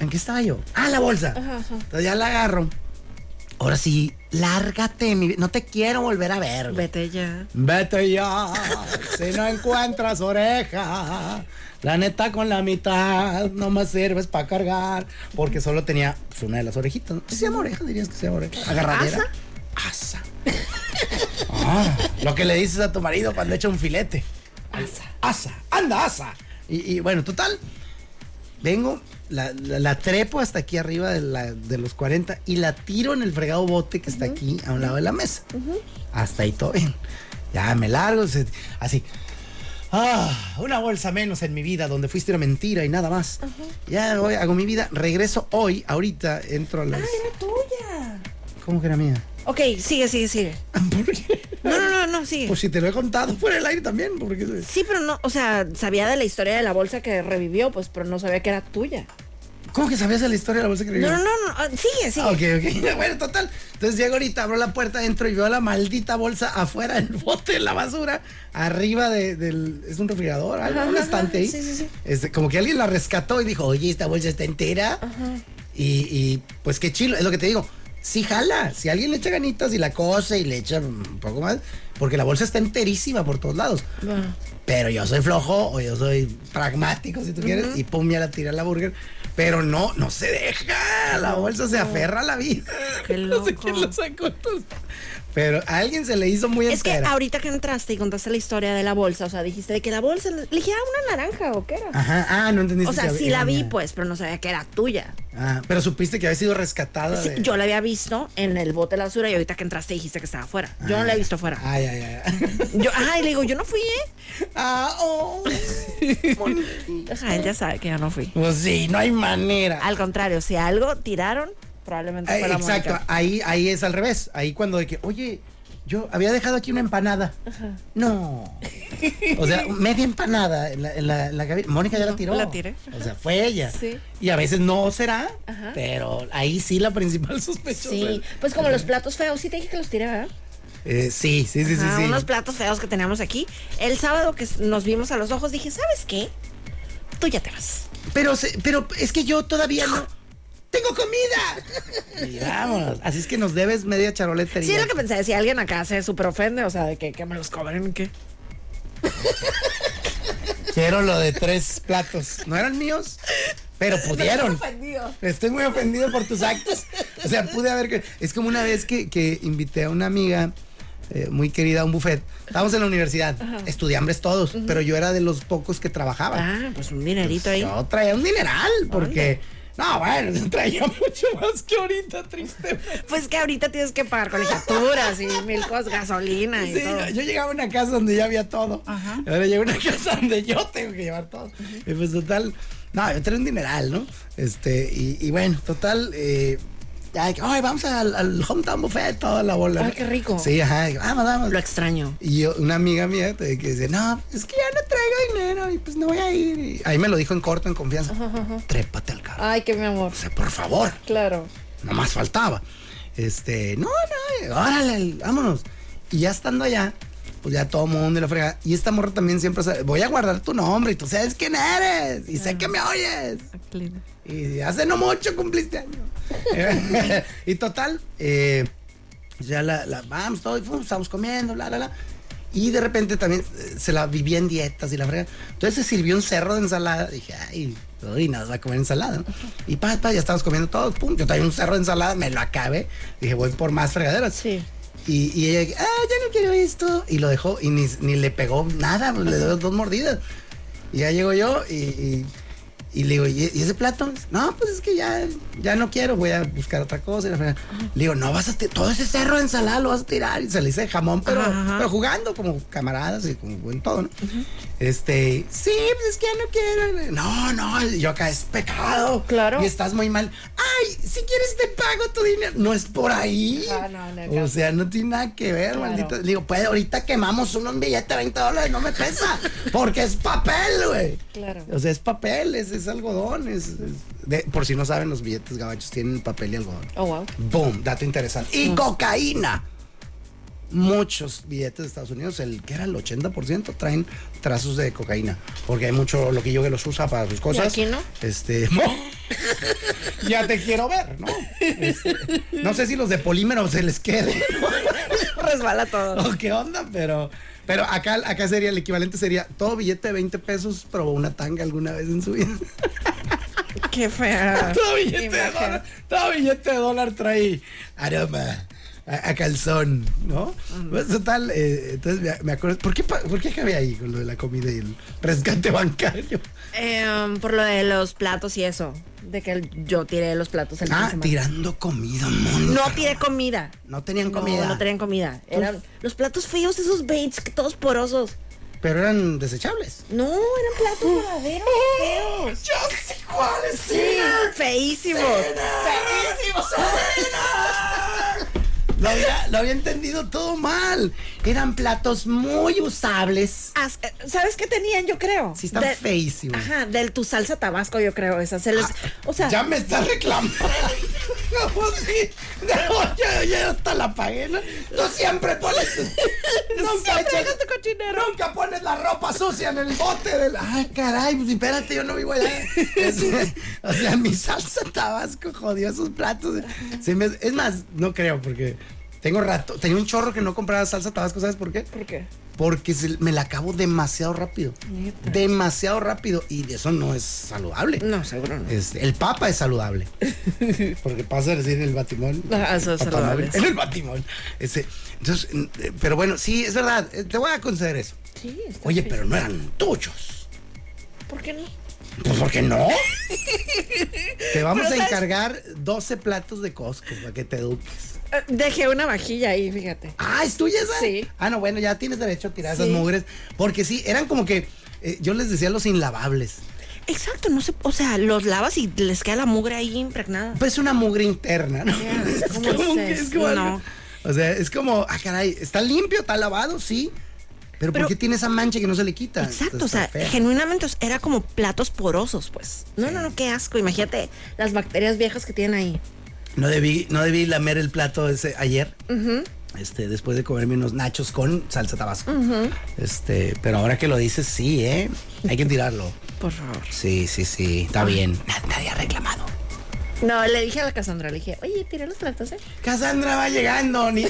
¿en qué estaba yo? Ah, la bolsa. Entonces ya la agarro. Ahora sí, lárgate, mi, no te quiero volver a ver. güey. Vete ya. Vete ya, si no encuentras oreja. La neta con la mitad no me sirves para cargar. Porque solo tenía pues, una de las orejitas. ¿Sí se llama oreja? Dirías que se llama oreja. Agarradera. Asa. Ah, lo que le dices a tu marido cuando echa un filete. Asa. Asa. Anda, asa. Y, y bueno, total. Vengo, la, la- la trepo hasta aquí arriba de, la- de los 40 y la tiro en el fregado bote que está aquí a un lado de la mesa. Hasta ahí todo bien. Ya me largo, así. Ah, una bolsa menos en mi vida donde fuiste una mentira y nada más. Ya voy, hago mi vida. Regreso hoy, ahorita entro a las. era tuya. ¿Cómo que era mía? Ok, sigue, sigue, sigue. [laughs] ¿Por qué? No, no, no, no, sigue. Pues si te lo he contado fuera del aire también, porque Sí, pero no, o sea, sabía de la historia de la bolsa que revivió, pues, pero no sabía que era tuya. ¿Cómo que sabías de la historia de la bolsa que No, no, no, no, ah, sigue, sigue. Ah, ok, ok. [laughs] Bueno, total. Entonces llego ahorita, abro la puerta, entro y veo la maldita bolsa afuera del bote de la basura, arriba de- del. Es un refrigerador, algo, Ajá, un ajá, estante ahí. sí, sí, sí. Este, como que alguien la rescató y dijo, oye, esta bolsa está entera. Y, y, pues qué chilo, es lo que te digo. Sí jala, si alguien le echa ganitas y la cose y le echa un poco más, porque la bolsa está enterísima por todos lados. Pero yo soy flojo o yo soy pragmático, si tú quieres, y pum, ya la tira la burger. Pero no, no se deja. La bolsa se aferra a la vida. Qué [laughs] No sé quién lo sacó. entonces. Pero a alguien se le hizo muy Es que entera. ahorita que entraste y contaste la historia de la bolsa, o sea, dijiste de que la bolsa, le dije, ah, una naranja o qué era. Ajá, ah, no entendiste. o sea, que sí la vi, mía. pues, pero no sabía que era tuya. Ah, pero supiste que había sido rescatada. Sí, de- yo la había visto en el bote de la basura y ahorita que entraste dijiste que estaba afuera. Yo no la he visto afuera. Ay, ay, ay. [laughs] Yo, ajá, y le digo, yo no fui, ¿eh? ah, oh. [laughs] Ajá, él ya sabe que yo no fui. Pues sí, no hay manera. Al contrario, si algo tiraron, probablemente Eh, fue la exacto, Mónica. ahí, ahí es al revés. Ahí cuando de que, oye, yo había dejado aquí una empanada. No. O sea, media empanada en la, en la, en la cabina. Mónica ya la tiró. la tiré. O sea, fue ella. Sí. Y a veces no será, Ajá. pero ahí sí la principal [laughs] sospechosa. Sí, pues como los platos feos, sí te dije que los tiré, ¿verdad? Eh, sí, sí, sí, sí, sí. Unos platos feos que teníamos aquí. El sábado que nos vimos a los ojos, dije, ¿sabes qué? Tú ya te vas. Pero, pero es que yo todavía no. ¡Tengo comida! Y vámonos. Así es que nos debes media charoleta. Sí, es lo que pensé. Si alguien acá se súper ofende, o sea, de que, que me los cobren, ¿qué? Quiero lo de tres platos. No eran míos, pero pudieron. Estoy muy ofendido por tus actos, O sea, pude haber. que- Es como una vez que, que invité a una amiga eh, muy querida a un buffet. Estábamos en la universidad, estudiambres todos, pero yo era de los pocos que trabajaba. Ah, pues un dinerito ahí. Yo traía un dineral, porque. No, bueno, [laughs] traía mucho más que ahorita, triste. Pues que ahorita tienes que pagar colegiaturas y mil cosas, gasolina y Sí, todo. yo llegaba a una casa donde ya había todo. Y Ahora llego a una [laughs] casa donde yo tengo que llevar todo. Y pues total, no, yo traía un dineral, ¿no? Este, y, y bueno, total, eh, ay, vamos al, al hometown buffet, toda la bola. Ay, ¿no? qué rico. Sí, ajá, y, vamos, vamos. Lo extraño. Y yo, una amiga mía te- que dice, no, es que ya no traigo dinero y pues no voy a ir. Y ahí me lo dijo en corto, en confianza. Trépate al carro. Ay, qué mi amor. O sea, por favor. Claro. No más faltaba. Este, no, no, órale, vámonos. Y ya estando allá, pues ya todo mundo y la frega. Y esta morra también siempre sabe, voy a guardar tu nombre y tú sabes quién eres. Y sé que me oyes. Y hace no mucho cumpliste año. [laughs] y total, eh, ya la, la- vamos, todo, y estamos comiendo, bla, bla, bla. Y de repente también eh, se la vivía en dietas y la frega. Entonces se sirvió un cerro de ensalada. Dije, ay, uy, nada, va a comer ensalada. ¿no? Y pa, pa, ya estábamos comiendo todo. Pum, yo traía un cerro de ensalada, me lo acabé. Dije, voy por más fregaderas. Sí. Y, y ella, ah, ya no quiero esto. Y lo dejó y ni, ni le pegó nada, le dio dos mordidas. Y ya llego yo y, y, y le digo, ¿y, y ese plato? No, pues es que ya, ya no quiero, voy a buscar otra cosa. Y la fregada. Le digo, no vas a tirar, todo ese cerro de ensalada lo vas a tirar. Y se le dice jamón, pero, pero jugando como camaradas y como en todo, ¿no? Este, sí, pues es que ya no quiero. No, no, yo acá es pecado. Claro. Y estás muy mal. Ay, si quieres te pago tu dinero. No es por ahí. Ah, no, no, o sea, no tiene nada que ver, Claro. maldito. Le digo, pues ahorita quemamos unos billetes de 20 dólares, no me pesa. Porque es papel, güey. Claro. O sea, es papel, es, es algodón. Es, es- de- por si no saben, los billetes gabachos tienen papel y algodón. Oh, wow. Boom, dato interesante. Y cocaína. Muchos billetes de Estados Unidos, el que era el 80%, traen trazos de cocaína. Porque hay mucho loquillo que los usa para sus cosas. aquí no? Este. [laughs] ya te quiero ver, ¿no? Este, no sé si los de polímero se les quede. [laughs] Resbala todo. [laughs] o qué onda, pero. Pero acá, acá sería el equivalente sería todo billete de 20 pesos probó una tanga alguna vez en su vida. [laughs] Qué fea. todo billete de dólar, todo billete de dólar trae aroma a, a calzón, ¿no? Pues total, eh, entonces me, me acuerdo, ¿por qué, ¿por qué acabé ahí con lo de la comida y el rescate bancario? Em, por lo de los platos y eso. De que yo tiré los platos el Ah, tirando comida, Mónica. No tiré comida. No tenían No, comida. No, tenían comida. Eran los platos feos, esos baits, todos porosos. Pero eran desechables. No, eran platos verdaderos, feos. Yo sé cuáles, Sí, feísimos. ¡Feísimos! Lo había, lo había entendido todo mal. Eran platos muy usables. As- eh, ¿Sabes qué tenían, yo creo? Sí, están feísimos. Ajá, del tu salsa tabasco, yo creo. Esa se les. o sea, Ya me está reclamando. [laughs] No, sí. No, ya, ya hasta la pagué. ¿no? Tú siempre pones. [laughs] Nunca Siempre echas- tu cochinero. Nunca pones la ropa sucia en el bote del. Ay, caray, pues espérate, yo no vivo allá. [laughs] O sea, mi salsa tabasco jodió esos platos. Se me- es más, no creo, porque tengo rato. Tenía un chorro que no compraba salsa tabasco, ¿sabes por qué? ¿Por qué? Porque se- me la acabo demasiado rápido. Neta. Demasiado rápido. Y eso no es saludable. No, seguro no. Este, el papa es saludable. [laughs] Porque pasa a decir en el batimón. Ah, eso es saludable. En el batimón. Ese, entonces, eh, pero bueno, sí, es verdad. eh, Te voy a conceder eso. Sí, Oye, pero no eran tuyos. ¿Por qué no? Pues ¿por qué no? te vamos Pero a ¿sabes? encargar 12 platos de Costco para que te eduques. Eh, Dejé una vajilla ahí, fíjate. Ah, ¿es tuya esa? Sí. Ah, no, bueno, ya tienes derecho a tirar Sí. esas mugres. Porque sí, eran como que, eh, yo les decía los inlavables. Exacto, no sé, o sea, los lavas y les queda la mugre ahí impregnada. Pues una mugre interna, ¿no? [laughs] Es ¿cómo como es como No. O sea, es como, ah, caray, está limpio, está lavado, sí. Pero, Pero- ¿por qué tiene esa mancha que no se le quita? Exacto, o sea, fea. genuinamente era como platos porosos, pues. No, no, no, qué asco. Imagínate las bacterias viejas que tienen ahí. No debí, no debí lamer el plato ese ayer. Este, después de comerme unos nachos con salsa tabasco. Este, pero ahora que lo dices, sí, ¿eh? Hay que [laughs] tirarlo. Por favor. Sí, sí, sí, está bien. Na- Nadie ha reclamado. No, le dije a la Cassandra, le dije, oye, tiré los platos, ¿eh? Cassandra va llegando, ni-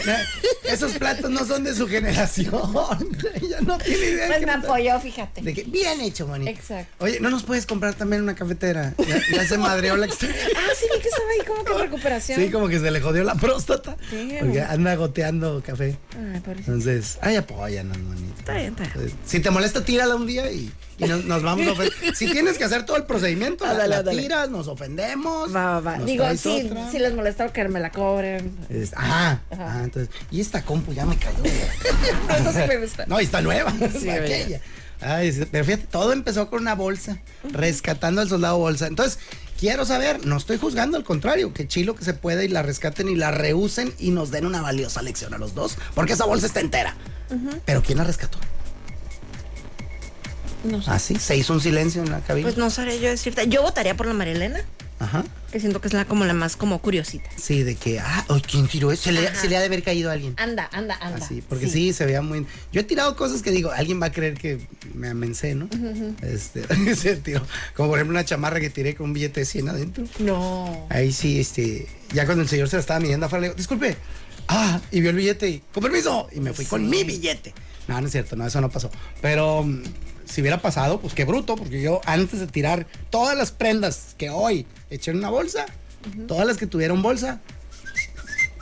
esos platos no son de su generación. [laughs] Ella no tiene idea. Pues me apoyó, fíjate. de que- bien hecho, Moni. Exacto. Oye, ¿no nos puedes comprar también una cafetera? Ya, ya se madreó la extra- [laughs] Ah, sí, vi que estaba ahí como que en recuperación. Sí, como que se le jodió la próstata. Sí, Porque anda goteando café. Ay, pobrecito. Entonces, ay, apóyanos, manito. Está bien, está bien. Si te molesta, tírala un día y, y nos, nos vamos a ofender. [laughs] Si tienes que hacer todo el procedimiento, la, ándale. tiras, nos ofendemos. Va, va, va. Digo, sí, otra. si les molesta que me la cobren. Es- ajá, Ajá. ajá, entonces, y esta compu ya me cayó. [laughs] Eso sí me gusta. No, y está nueva. Sí, [laughs] aquella. Ay, sí, pero fíjate, todo empezó con una bolsa, rescatando al soldado bolsa. Entonces, quiero saber, no estoy juzgando, al contrario, que chilo que se pueda y la rescaten y la reusen y nos den una valiosa lección a los dos, porque esa bolsa está entera. Pero ¿quién la rescató? No sé. Ah, sí, se hizo un silencio en la cabina. Pues no sabré yo decirte. Yo votaría por la Marilena, Ajá. que siento que es la como la más como curiosita. Sí, de que, ah, ¿quién tiró eso? Se le, Ajá. se le ha de haber caído a alguien. Anda, anda, anda. Así, porque sí. se veía muy. Yo he tirado cosas que digo, alguien va a creer que me amencé, ¿no? Este, [laughs] se tiró. Como por ejemplo una chamarra que tiré con un billete de 100 adentro. No. Ahí sí, este. Ya cuando el señor se la estaba midiendo afuera, le digo, disculpe. Ah, y vio el billete y, con permiso. Y me fui con mi billete. No, no es cierto, no, eso no pasó. Pero mm, si hubiera pasado, pues qué bruto, porque yo antes de tirar todas las prendas que hoy eché en una bolsa, todas las que tuvieron bolsa,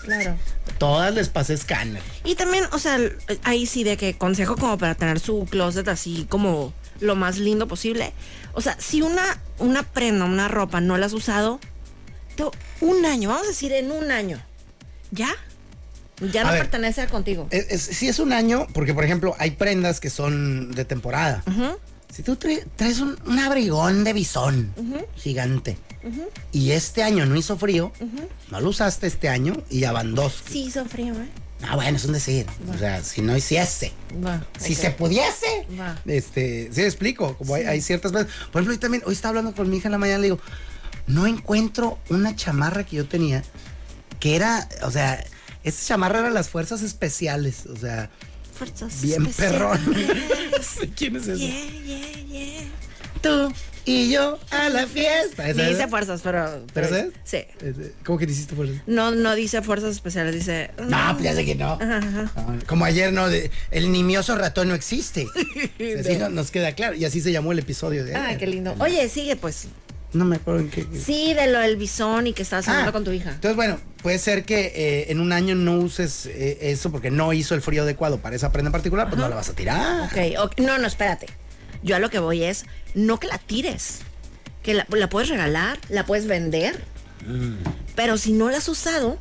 Claro. todas les pasé escáner. Y también, o sea, ahí sí de que consejo como para tener su closet así como lo más lindo posible. O sea, si una, una prenda, una ropa no la has usado, un año, vamos a decir en un año, ¿ya? Ya A no ver. pertenece a contigo. Es, es- sí es un año, porque por ejemplo hay prendas que son de temporada. Si tú tra- traes un, un abrigón de bisón gigante y este año no hizo frío, no lo usaste este año y ya van dos. Sí, hizo frío, ¿eh? Ah, bueno, es un decir. O sea, si no hiciese. Si se pudiese. Este, sí explico, como hay, hay ciertas veces. Por ejemplo, hoy también, hoy estaba hablando con mi hija en la mañana, le digo, no encuentro una chamarra que yo tenía que era, o sea, esa chamarra era las fuerzas especiales, o sea, Fuerzas bien perrón. [laughs] [laughs] ¿Quién es ese? Yeah, yeah, yeah. Tú y yo a la fiesta. ¿Esa Dice es? fuerzas, pero. ¿Pero esa es? Sí. ¿Cómo que hiciste fuerzas? No, no dice fuerzas especiales, dice. No, pues ya sé que no. Ajá, ajá. Ah, Como ayer, ¿no? De- el nimioso ratón no existe. [laughs] Así no- nos queda claro. Y así se llamó el episodio de Ay, qué lindo. Oye, sigue pues. No me acuerdo en qué. Sí, de lo del bisón y que estabas hablando Ah, con tu hija. Entonces, bueno, puede ser que eh, en un año no uses eh, eso porque no hizo el frío adecuado para esa prenda en particular, pues no la vas a tirar. Ok, ok. No, no, espérate. Yo a lo que voy es, no que la tires. Que la, la puedes regalar, la puedes vender. Mm. Pero si no la has usado,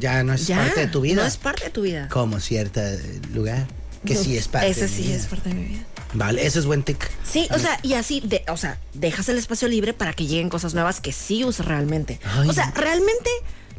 Ya no es ya. parte de tu vida. No es parte de tu vida. Como cierto lugar que sí es parte [laughs] Ese de mi sí vida. es parte de mi vida. Vale, ese es buen tic. Sí, o sea, y así, de, o sea, dejas el espacio libre para que lleguen cosas nuevas que sí usas realmente. Ay. O sea, realmente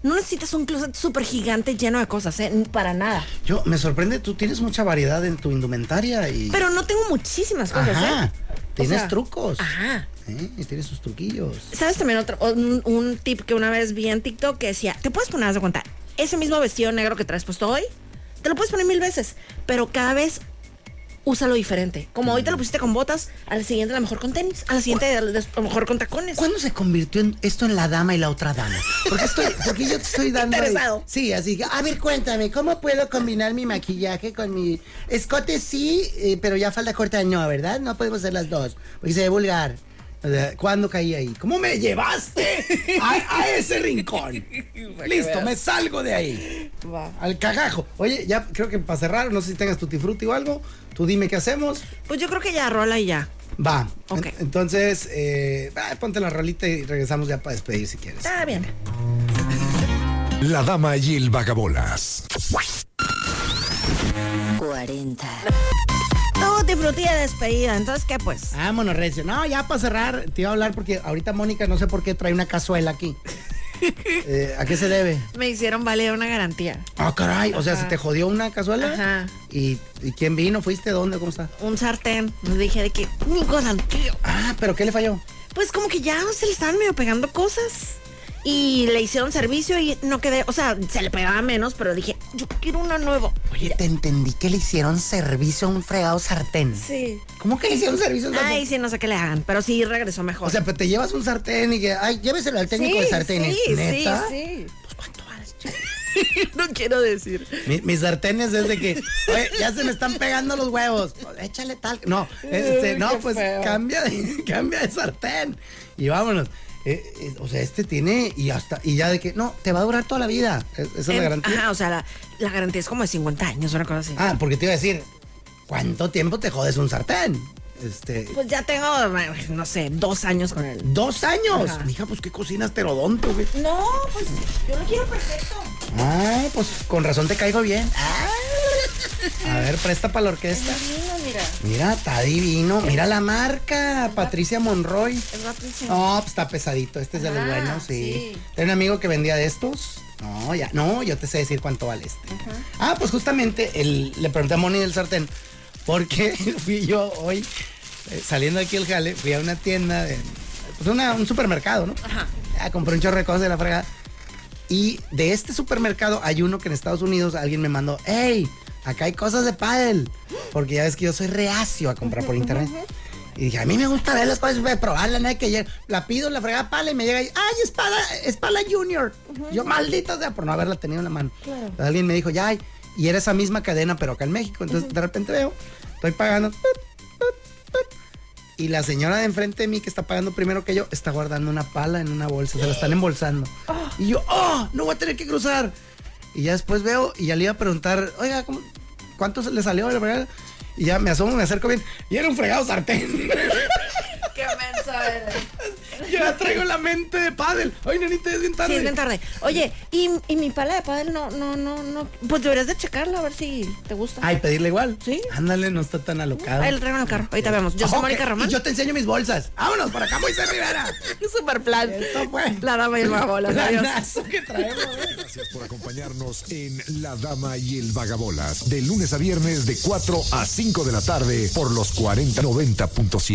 no necesitas un closet súper gigante lleno de cosas, ¿eh? Para nada. Yo, me sorprende, tú tienes mucha variedad en tu indumentaria y... Pero no tengo muchísimas cosas, Ajá, ¿eh? O tienes sea, trucos. Ajá. ¿eh? Y tienes sus truquillos. ¿Sabes también otro, un, un tip que una vez vi en TikTok que decía, te puedes poner, de cuenta, ese mismo vestido negro que traes puesto hoy, te lo puedes poner mil veces, pero cada vez úsalo diferente. Como hoy te lo pusiste con botas, al siguiente a lo mejor con tenis, al siguiente a lo mejor con tacones. ¿Cuándo se convirtió en esto en la dama y la otra dama? Porque estoy, porque yo te estoy [laughs] dando. ahí- Interesado. Sí, así que, a ver, cuéntame, ¿cómo puedo combinar mi maquillaje con mi escote sí, eh, pero ya falda corta no, ¿verdad? No podemos hacer las dos, porque se ve vulgar. ¿Cuándo caí ahí? ¿Cómo me llevaste a, a ese rincón? [laughs] Listo, me salgo de ahí. Va. Al cagajo. Oye, ya creo que para cerrar, no sé si tengas tutti frutti o algo. Tú dime qué hacemos. Pues yo creo que ya rola y ya. Va. Ok. En- entonces, eh, ah, ponte la rolita y regresamos ya para despedir si quieres. Está bien. La dama y el vagabolas. 40. Todo te frutilla de despedida. Entonces, ¿qué pues? Vámonos, Recio. No, ya para cerrar, te iba a hablar porque ahorita Mónica no sé por qué trae una cazuela aquí. [laughs] Eh, ¿A qué se debe? Me hicieron valer una garantía. Ah, caray. O sea, Ajá. ¿se te jodió una cazuela? Ajá. ¿Y, y quién vino? ¿Fuiste? ¿Dónde? ¿Cómo está? Un sartén. Les dije de que, un garantía. Ah, ¿pero qué le falló? Pues como que ya se le estaban medio pegando cosas. Y le hicieron servicio y no quedé, o sea, se le pegaba menos, pero dije, yo quiero uno nuevo. Oye, te entendí que le hicieron servicio a un fregado sartén. Sí. ¿Cómo que le hicieron servicio a un sartén? Ay, sí, no sé qué le hagan, pero sí regresó mejor. O sea, pero te llevas un sartén y que, ay, lléveselo al técnico sí, de sartenes. sí, ¿Neta? sí, sí. Pues cuánto vale. [laughs] no quiero decir. Mi- mis sartenes es de que, oye, ya se me están pegando los huevos. Pues, Échale tal. No, este, no, qué pues feo. cambia [laughs] cambia de sartén. Y vámonos. Eh, eh, o sea, este tiene y hasta, y ya de que, no, te va a durar toda la vida. Es- Esa es la garantía. Ajá, o sea, la, la garantía es como de 50 años, una cosa así. Ah, porque te iba a decir, ¿cuánto tiempo te jodes un sartén? Este, Pues ya tengo, no sé, dos años con él. dos años. Ajá. Mija, pues qué cocinas terodonto, güey. No, pues yo lo quiero perfecto. Ay, pues con razón te caigo bien. A ver, presta para la orquesta. mira. Mira, está divino. Mira la marca, Patricia Monroy. Es Patricia. No, pues está pesadito. Este es de los Ah, buenos, sí. sí. Tengo un amigo que vendía de estos. No, ya, no, yo te sé decir cuánto vale este. Ah, pues justamente el- le pregunté a Moni del sartén, porque [laughs] fui yo hoy, eh, saliendo aquí el jale, fui a una tienda, de, pues una- un supermercado, ¿no? Ajá. Ah, compré un chorro de cosas de la fregada. Y de este supermercado hay uno que en Estados Unidos alguien me mandó, hey, acá hay cosas de pádel. Porque ya ves que yo soy reacio a comprar por internet. Y dije, a mí me gusta ver las cosas, voy probarla, nada que ayer la pido, la fregada pala y me llega y, ay, espada, espada junior. Yo maldita sea por no haberla tenido en la mano. Alguien me dijo, ya, hay", y era esa misma cadena, pero acá en México. Entonces de repente veo, estoy pagando. y la señora de enfrente de mí, que está pagando primero que yo, está guardando una pala en una bolsa, se la están embolsando. Y yo, ¡oh! No voy a tener que cruzar. Y ya después veo, y ya le iba a preguntar, oiga, ¿cómo- ¿cuánto le salió la? Y ya me asomo, me acerco bien, y era un fregado sartén. [laughs] Qué mensa eres. yo ya traigo la mente de pádel. Ay, nenita, es bien tarde. Sí, es bien tarde. Oye, y, y mi pala de pádel no, no, no, no. Pues deberías de checarla a ver si te gusta. Ay, pedirle igual. Sí. Ándale, no está tan alocado. Ahí lo traigo en el carro. Ahorita vemos. Yo soy Mónica Román. Y yo te enseño mis bolsas. Vámonos, por acá, Moisés Rivera. [laughs] Super plan. Esto fue. La dama y el vagabolas. Adiós. Que traemos. ¿eh? Gracias por acompañarnos en La Dama y el Vagabolas. De lunes a viernes de 4 a 5 de la tarde por los 4090.7.